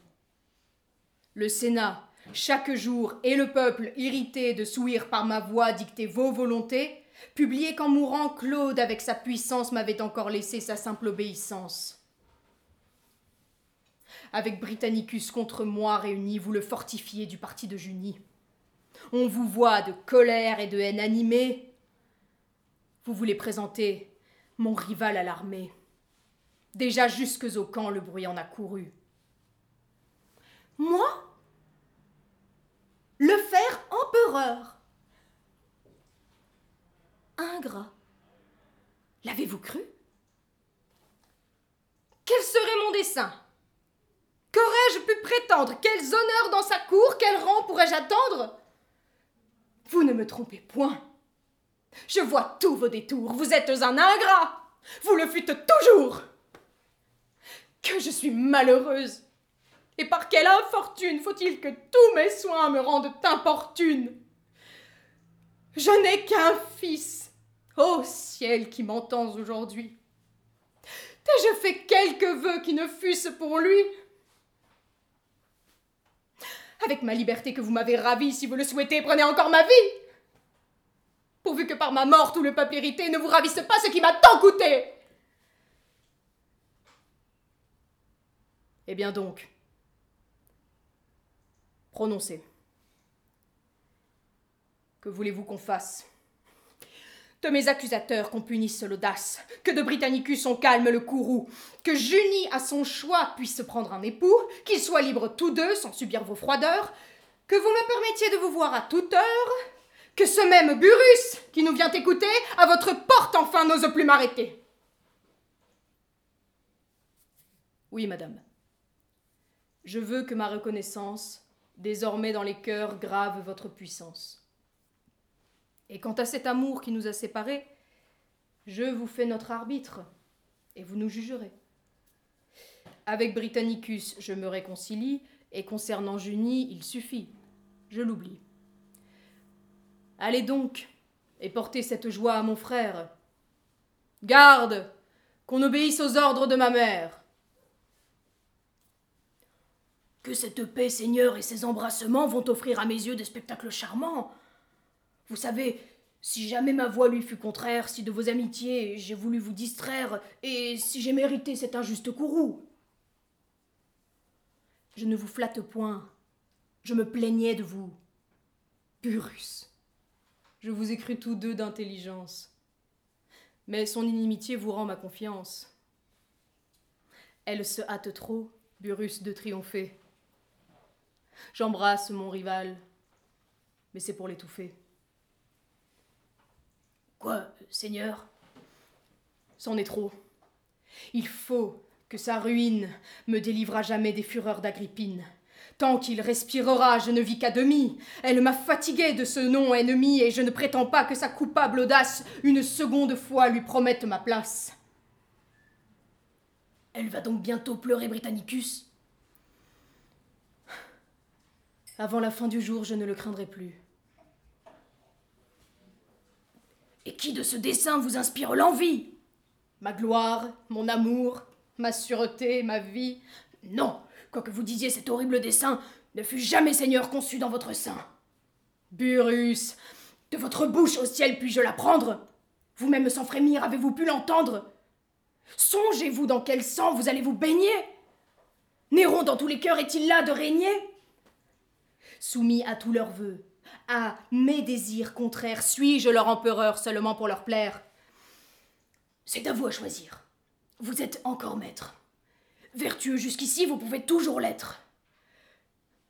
Le Sénat, chaque jour, et le peuple, irrité de souillre par ma voix dicter vos volontés, publiait qu'en mourant, Claude, avec sa puissance, m'avait encore laissé sa simple obéissance. Avec Britannicus contre moi réunis, vous le fortifiez du parti de Junie. On vous voit de colère et de haine animée. Vous voulez présenter mon rival à l'armée. Déjà jusques au camp, le bruit en a couru. Moi? Le faire empereur ingrat. L'avez-vous cru? Quel serait mon dessein? Qu'aurais-je pu prétendre? Quels honneurs dans sa cour? Quel rang pourrais-je attendre? Vous ne me trompez point. Je vois tous vos détours. Vous êtes un ingrat. Vous le fûtes toujours. Que je suis malheureuse. Et par quelle infortune faut-il que tous mes soins me rendent importune? Je n'ai qu'un fils. Ô ciel qui m'entends aujourd'hui. T'ai-je fait quelques vœux qui ne fussent pour lui Avec ma liberté que vous m'avez ravie, si vous le souhaitez, prenez encore ma vie Pourvu que par ma mort tout le peuple irrité ne vous ravisse pas ce qui m'a tant coûté Eh bien donc, prononcez. Que voulez-vous qu'on fasse? De mes accusateurs qu'on punisse l'audace, que de Britannicus on calme le courroux, que Junie à son choix puisse prendre un époux, qu'ils soient libres tous deux sans subir vos froideurs, que vous me permettiez de vous voir à toute heure, que ce même Burus qui nous vient écouter à votre porte enfin n'ose plus m'arrêter. Oui, madame. Je veux que ma reconnaissance, désormais dans les cœurs, grave votre puissance. Et quant à cet amour qui nous a séparés, je vous fais notre arbitre, et vous nous jugerez. Avec Britannicus, je me réconcilie, et concernant Junie, il suffit, je l'oublie. Allez donc, et portez cette joie à mon frère. Garde, qu'on obéisse aux ordres de ma mère. Que cette paix, Seigneur, et ces embrassements vont offrir à mes yeux des spectacles charmants. Vous savez, si jamais ma voix lui fut contraire, si de vos amitiés j'ai voulu vous distraire, et si j'ai mérité cet injuste courroux. Je ne vous flatte point, je me plaignais de vous. Purus, je vous ai cru tous deux d'intelligence. Mais son inimitié vous rend ma confiance. Elle se hâte trop, Burus, de triompher. J'embrasse mon rival, mais c'est pour l'étouffer. Quoi, Seigneur? C'en est trop. Il faut que sa ruine me délivre à jamais des fureurs d'Agrippine. Tant qu'il respirera, je ne vis qu'à demi. Elle m'a fatigué de ce nom ennemi, et je ne prétends pas que sa coupable audace une seconde fois lui promette ma place. Elle va donc bientôt pleurer Britannicus Avant la fin du jour, je ne le craindrai plus. Et qui de ce dessein vous inspire l'envie? Ma gloire, mon amour, ma sûreté, ma vie. Non, quoique vous disiez cet horrible dessein, ne fut jamais Seigneur conçu dans votre sein. Burus, de votre bouche au ciel puis-je l'apprendre Vous-même sans frémir, avez-vous pu l'entendre? Songez-vous dans quel sang vous allez vous baigner? Néron dans tous les cœurs est-il là de régner? Soumis à tous leurs vœux, à mes désirs contraires, suis-je leur empereur seulement pour leur plaire? C'est à vous à choisir. Vous êtes encore maître. Vertueux jusqu'ici, vous pouvez toujours l'être.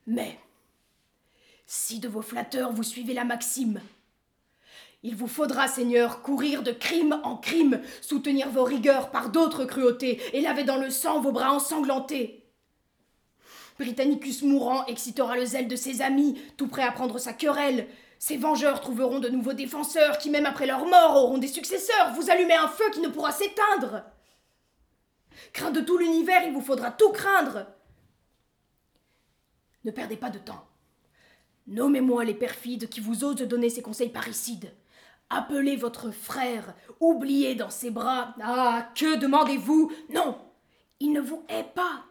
Mais, si de vos flatteurs vous suivez la maxime, il vous faudra, Seigneur, courir de crime en crime, soutenir vos rigueurs par d'autres cruautés, et laver dans le sang vos bras ensanglantés. Britannicus mourant excitera le zèle de ses amis, tout prêts à prendre sa querelle. Ses vengeurs trouveront de nouveaux défenseurs qui, même après leur mort, auront des successeurs. Vous allumez un feu qui ne pourra s'éteindre. Craint de tout l'univers, il vous faudra tout craindre. Ne perdez pas de temps. Nommez-moi les perfides qui vous osent donner ces conseils parricides. Appelez votre frère, oubliez dans ses bras. Ah, que demandez-vous? Non, il ne vous hait pas.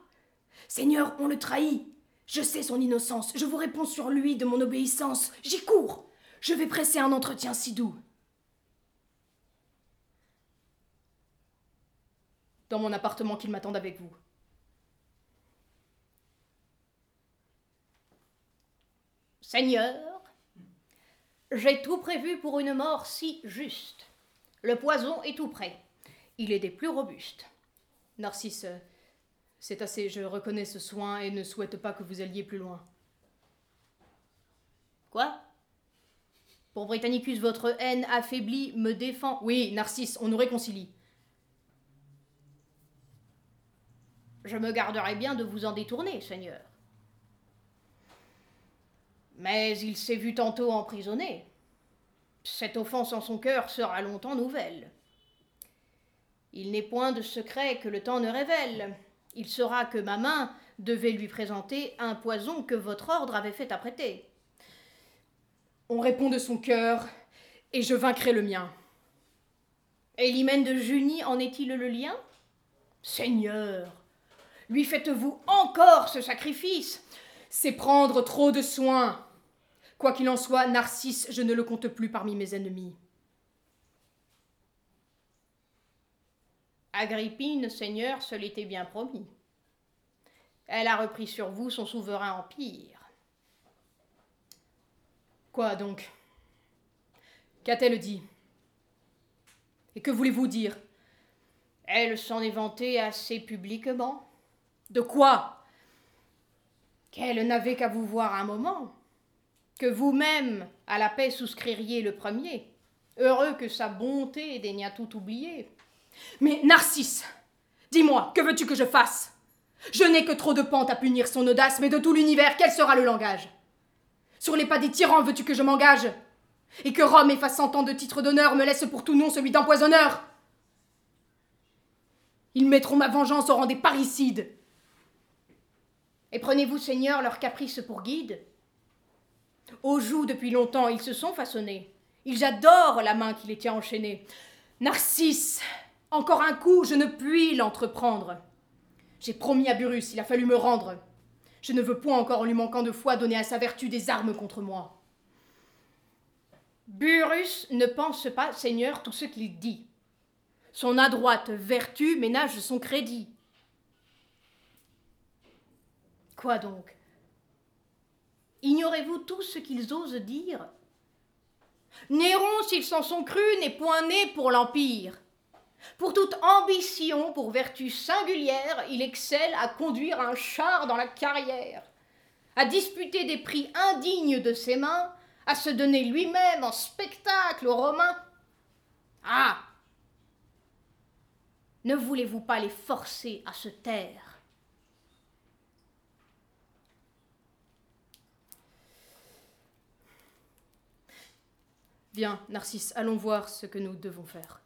Seigneur, on le trahit. Je sais son innocence, je vous réponds sur lui de mon obéissance. J'y cours. Je vais presser un entretien si doux. Dans mon appartement qu'il m'attende avec vous. Seigneur, j'ai tout prévu pour une mort si juste. Le poison est tout prêt. Il est des plus robustes. Narcisse, c'est assez, je reconnais ce soin et ne souhaite pas que vous alliez plus loin. Quoi? Pour Britannicus, votre haine affaiblie me défend. Oui, Narcisse, on nous réconcilie. Je me garderai bien de vous en détourner, Seigneur. Mais il s'est vu tantôt emprisonné. Cette offense en son cœur sera longtemps nouvelle. Il n'est point de secret que le temps ne révèle. Il saura que ma main devait lui présenter un poison que votre ordre avait fait apprêter. On répond de son cœur, et je vaincrai le mien. Et l'hymen de Junie en est-il le lien? Seigneur, lui faites-vous encore ce sacrifice C'est prendre trop de soin. Quoi qu'il en soit, Narcisse, je ne le compte plus parmi mes ennemis. Agrippine, Seigneur, se l'était bien promis. Elle a repris sur vous son souverain empire. Quoi donc? Qu'a-t-elle dit? Et que voulez-vous dire? Elle s'en est vantée assez publiquement. De quoi? Qu'elle n'avait qu'à vous voir un moment. Que vous-même, à la paix, souscririez le premier. Heureux que sa bonté daigna tout oublier. Mais Narcisse, dis-moi, que veux-tu que je fasse? Je n'ai que trop de pente à punir son audace, mais de tout l'univers, quel sera le langage? Sur les pas des tyrans veux-tu que je m'engage? Et que Rome, effaçant tant de titres d'honneur, me laisse pour tout nom celui d'empoisonneur? Ils mettront ma vengeance au rang des parricides. Et prenez-vous, Seigneur, leurs caprices pour guide? Aux joues, depuis longtemps, ils se sont façonnés. Ils adorent la main qui les tient enchaînée. Narcisse, encore un coup, je ne puis l'entreprendre. J'ai promis à Burus, il a fallu me rendre. Je ne veux point encore, en lui manquant de foi, donner à sa vertu des armes contre moi. Burus ne pense pas, Seigneur, tout ce qu'il dit. Son adroite vertu ménage son crédit. Quoi donc? Ignorez-vous tout ce qu'ils osent dire? Néron, s'ils s'en sont crus, n'est point né pour l'Empire. Pour toute ambition, pour vertu singulière, il excelle à conduire un char dans la carrière, à disputer des prix indignes de ses mains, à se donner lui-même en spectacle aux Romains. Ah Ne voulez-vous pas les forcer à se taire? Viens, Narcisse, allons voir ce que nous devons faire.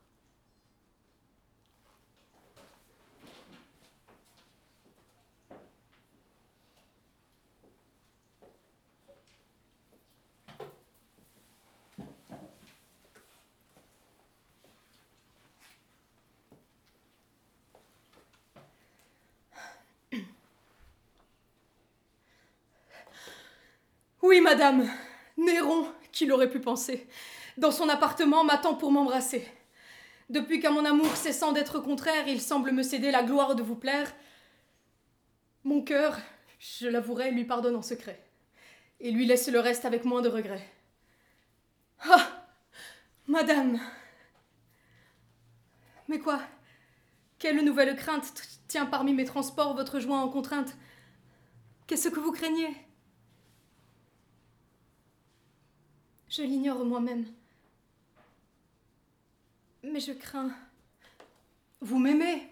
Oui, madame. Néron, qui l'aurait pu penser Dans son appartement, m'attend pour m'embrasser. Depuis qu'à mon amour cessant d'être contraire, il semble me céder la gloire de vous plaire, mon cœur, je l'avouerai, lui pardonne en secret, et lui laisse le reste avec moins de regret. Ah Madame Mais quoi? Quelle nouvelle crainte tient parmi mes transports votre joie en contrainte? Qu'est-ce que vous craignez? Je l'ignore moi-même. Mais je crains. Vous m'aimez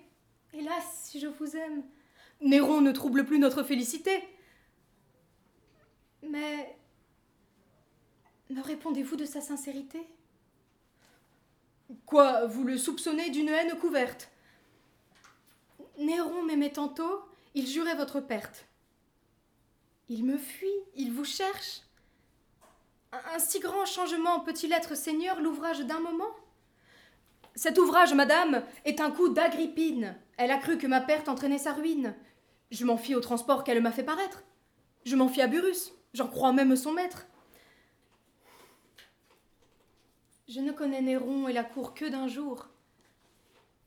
Hélas, si je vous aime. Néron ne trouble plus notre félicité. Mais. Me répondez-vous de sa sincérité? Quoi, vous le soupçonnez d'une haine couverte? Néron m'aimait tantôt, il jurait votre perte. Il me fuit, il vous cherche. Un si grand changement peut-il être, Seigneur, l'ouvrage d'un moment? Cet ouvrage, madame, est un coup d'Agrippine. Elle a cru que ma perte entraînait sa ruine. Je m'en fie au transport qu'elle m'a fait paraître. Je m'en fie à Burus. J'en crois même son maître. Je ne connais Néron et la cour que d'un jour.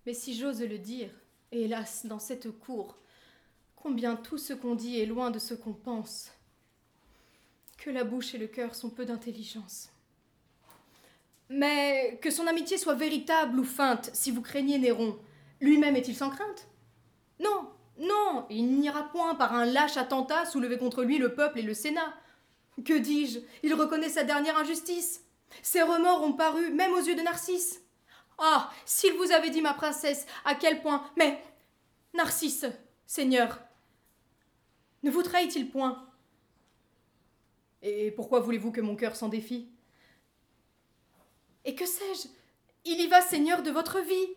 Mais si j'ose le dire, hélas, dans cette cour, combien tout ce qu'on dit est loin de ce qu'on pense que la bouche et le cœur sont peu d'intelligence. Mais que son amitié soit véritable ou feinte, si vous craignez Néron, lui-même est-il sans crainte? Non, non, il n'ira point par un lâche attentat soulever contre lui le peuple et le Sénat. Que dis-je? Il reconnaît sa dernière injustice. Ces remords ont paru même aux yeux de Narcisse. Ah, s'il vous avait dit, ma princesse, à quel point. Mais. Narcisse, Seigneur, ne vous trahit-il point? Et pourquoi voulez-vous que mon cœur s'en défie? Et que sais-je? Il y va, Seigneur, de votre vie.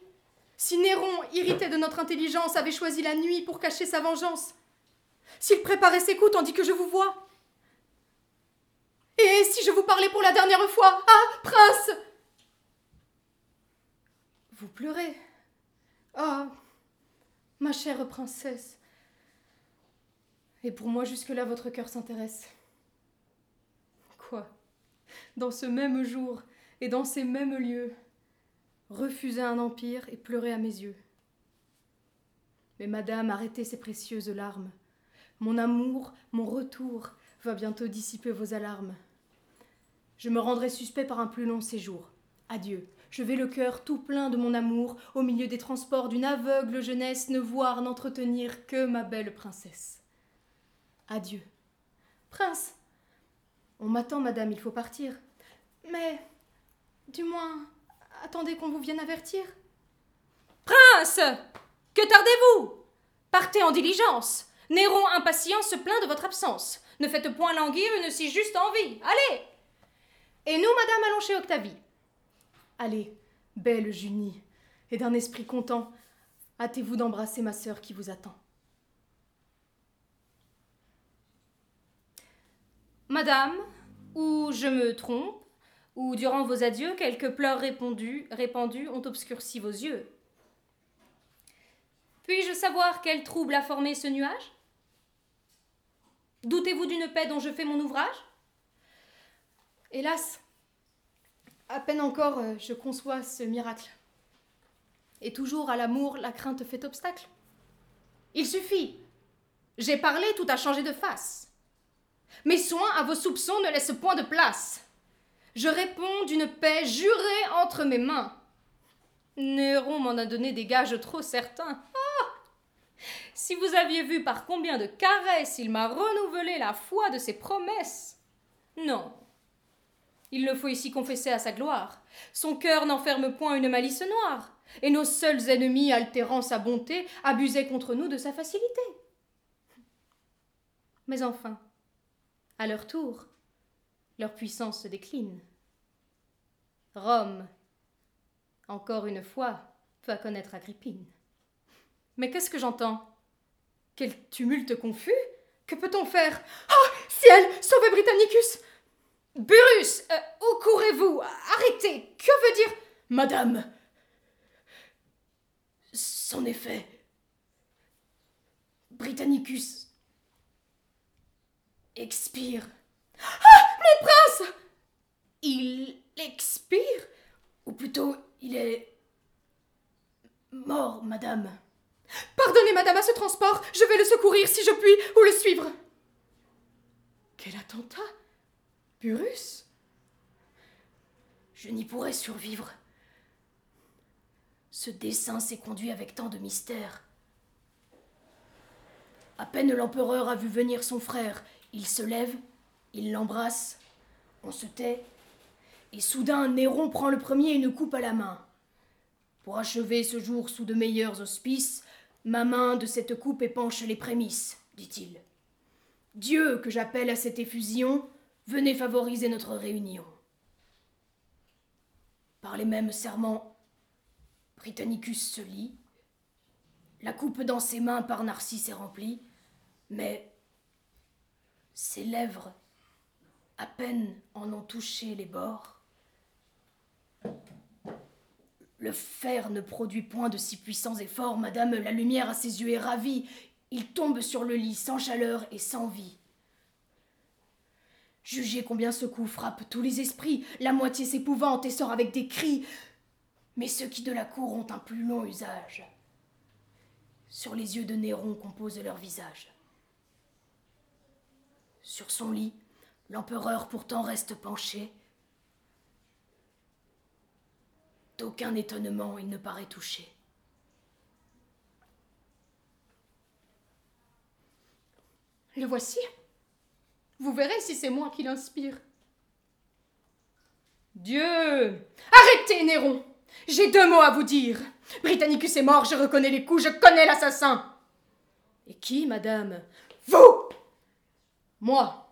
Si Néron, irrité de notre intelligence, avait choisi la nuit pour cacher sa vengeance, s'il préparait ses coups tandis que je vous vois, et si je vous parlais pour la dernière fois Ah, prince Vous pleurez. Ah, ma chère princesse. Et pour moi, jusque-là, votre cœur s'intéresse. Dans ce même jour et dans ces mêmes lieux, refuser un empire et pleurer à mes yeux. Mais madame, arrêtez ces précieuses larmes. Mon amour, mon retour, va bientôt dissiper vos alarmes. Je me rendrai suspect par un plus long séjour. Adieu. Je vais le cœur tout plein de mon amour, au milieu des transports d'une aveugle jeunesse, ne voir, n'entretenir que ma belle princesse. Adieu. Prince. On m'attend, madame, il faut partir. Mais. Du moins. Attendez qu'on vous vienne avertir. Prince Que tardez-vous? Partez en diligence. Néron impatient se plaint de votre absence. Ne faites point languir une si juste envie. Allez Et nous, madame, allons chez Octavie. Allez, belle Junie, et d'un esprit content, hâtez-vous d'embrasser ma sœur qui vous attend. Madame, ou je me trompe, ou durant vos adieux, quelques pleurs répandus, ont obscurci vos yeux. Puis-je savoir quel trouble a formé ce nuage? Doutez-vous d'une paix dont je fais mon ouvrage? Hélas, à peine encore euh, je conçois ce miracle. Et toujours à l'amour, la crainte fait obstacle. Il suffit. J'ai parlé, tout a changé de face. Mes soins à vos soupçons ne laissent point de place. Je réponds d'une paix jurée entre mes mains. Néron m'en a donné des gages trop certains. Ah Si vous aviez vu par combien de caresses il m'a renouvelé la foi de ses promesses. Non. Il le faut ici confesser à sa gloire. Son cœur n'enferme point une malice noire, et nos seuls ennemis, altérant sa bonté, abusaient contre nous de sa facilité. Mais enfin, à leur tour, leur puissance se décline. Rome, encore une fois, va connaître Agrippine. Mais qu'est-ce que j'entends? Quel tumulte confus? Que peut-on faire? Ah Ciel Sauvez Britannicus! Burus euh, Où courez-vous? Arrêtez! Que veut dire? Madame! Son effet. Britannicus expire. Ah Mon prince Il expire? Ou plutôt, il est. mort, madame. Pardonnez, madame, à ce transport. Je vais le secourir si je puis, ou le suivre. Quel attentat? Burus Je n'y pourrais survivre. Ce dessein s'est conduit avec tant de mystère. À peine l'empereur a vu venir son frère, il se lève, il l'embrasse, on se tait, et soudain Néron prend le premier une coupe à la main. Pour achever ce jour sous de meilleurs auspices, ma main de cette coupe épanche les prémices, dit-il. Dieu, que j'appelle à cette effusion, venez favoriser notre réunion. Par les mêmes serments, Britannicus se lit. La coupe dans ses mains par Narcisse est remplie, mais ses lèvres, à peine en ont touché les bords. Le fer ne produit point de si puissants efforts, madame, la lumière à ses yeux est ravie. Il tombe sur le lit sans chaleur et sans vie. Jugez combien ce coup frappe tous les esprits, la moitié s'épouvante et sort avec des cris. Mais ceux qui de la cour ont un plus long usage, sur les yeux de Néron composent leur visage. Sur son lit, l'empereur pourtant reste penché. D'aucun étonnement, il ne paraît touché. Le voici. Vous verrez si c'est moi qui l'inspire. Dieu Arrêtez, Néron J'ai deux mots à vous dire. Britannicus est mort, je reconnais les coups, je connais l'assassin. Et qui, madame? Vous Moi.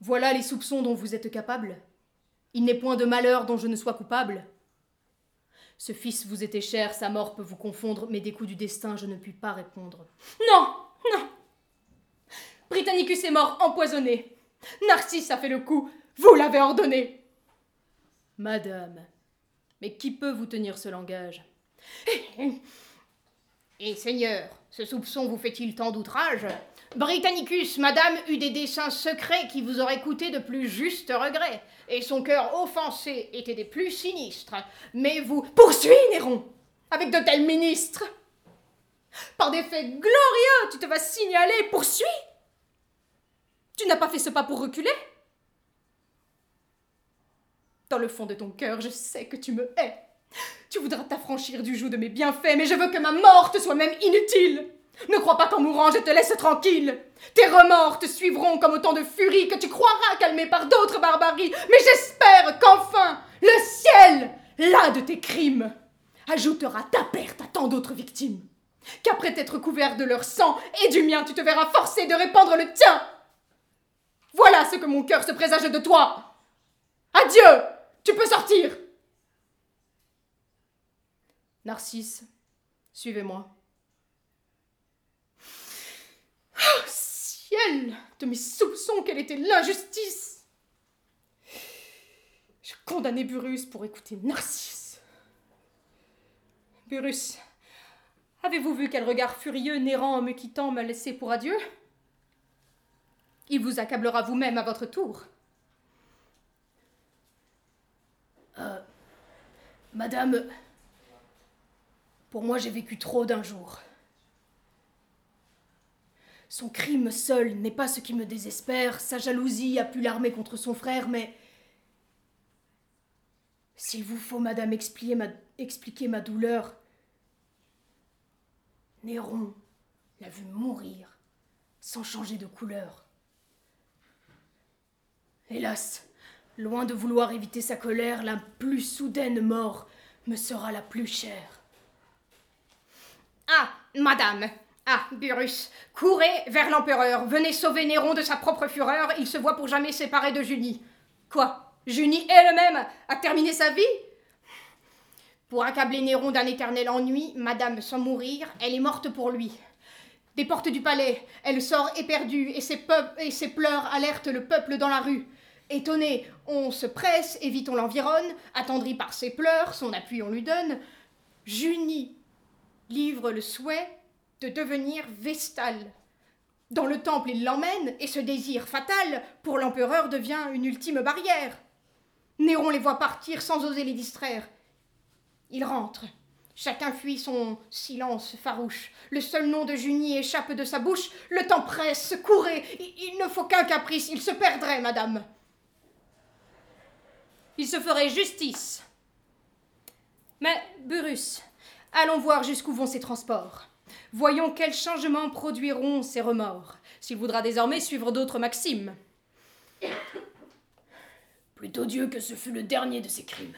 Voilà les soupçons dont vous êtes capable. Il n'est point de malheur dont je ne sois coupable. Ce fils vous était cher, sa mort peut vous confondre, mais des coups du destin je ne puis pas répondre. Non Non Britannicus est mort empoisonné. Narcisse a fait le coup, vous l'avez ordonné. Madame, mais qui peut vous tenir ce langage? Et Seigneur, ce soupçon vous fait-il tant d'outrage? Britannicus, madame, eut des desseins secrets qui vous auraient coûté de plus justes regrets, et son cœur offensé était des plus sinistres. Mais vous. Poursuis, Néron Avec de tels ministres Par des faits glorieux, tu te vas signaler, poursuis Tu n'as pas fait ce pas pour reculer Dans le fond de ton cœur, je sais que tu me hais. Tu voudras t'affranchir du joug de mes bienfaits, mais je veux que ma mort te soit même inutile. Ne crois pas qu'en mourant je te laisse tranquille. Tes remords te suivront comme autant de furie que tu croiras calmer par d'autres barbaries, mais j'espère qu'enfin le ciel, là de tes crimes, ajoutera ta perte à tant d'autres victimes. Qu'après t'être couvert de leur sang et du mien, tu te verras forcé de répandre le tien. Voilà ce que mon cœur se présage de toi. Adieu, tu peux sortir. Narcisse, suivez-moi. Oh, ciel de mes soupçons, quelle était l'injustice Je condamnais Burus pour écouter Narcisse. Burus, avez-vous vu quel regard furieux Néran en me quittant m'a laissé pour adieu? Il vous accablera vous-même à votre tour. Euh, madame, pour moi j'ai vécu trop d'un jour. Son crime seul n'est pas ce qui me désespère, sa jalousie a pu l'armer contre son frère, mais. S'il vous faut, madame, expliquer ma, douleur. Néron l'a vu mourir sans changer de couleur. Hélas, loin de vouloir éviter sa colère, la plus soudaine mort me sera la plus chère. Ah, madame, ah, Burus, courez vers l'empereur, venez sauver Néron de sa propre fureur, il se voit pour jamais séparé de Junie. Quoi? Junie elle-même a terminé sa vie? Pour accabler Néron d'un éternel ennui, madame, sans mourir, elle est morte pour lui. Des portes du palais, elle sort éperdue, et ses, pleurs alertent le peuple dans la rue. Étonné, on se presse, évite on l'environne, attendri par ses pleurs, son appui on lui donne. Junie livre le souhait de devenir Vestale. Dans le temple, il l'emmène, et ce désir fatal, pour l'empereur, devient une ultime barrière. Néron les voit partir sans oser les distraire. Il rentre. Chacun fuit son silence farouche. Le seul nom de Junie échappe de sa bouche. Le temps presse, courez. Il ne faut qu'un caprice. Il se perdrait, madame. Il se ferait justice. Mais, Burus, allons voir jusqu'où vont ces transports. Voyons quels changements produiront ces remords, s'il voudra désormais suivre d'autres maximes. Plutôt Dieu que ce fut le dernier de ses crimes.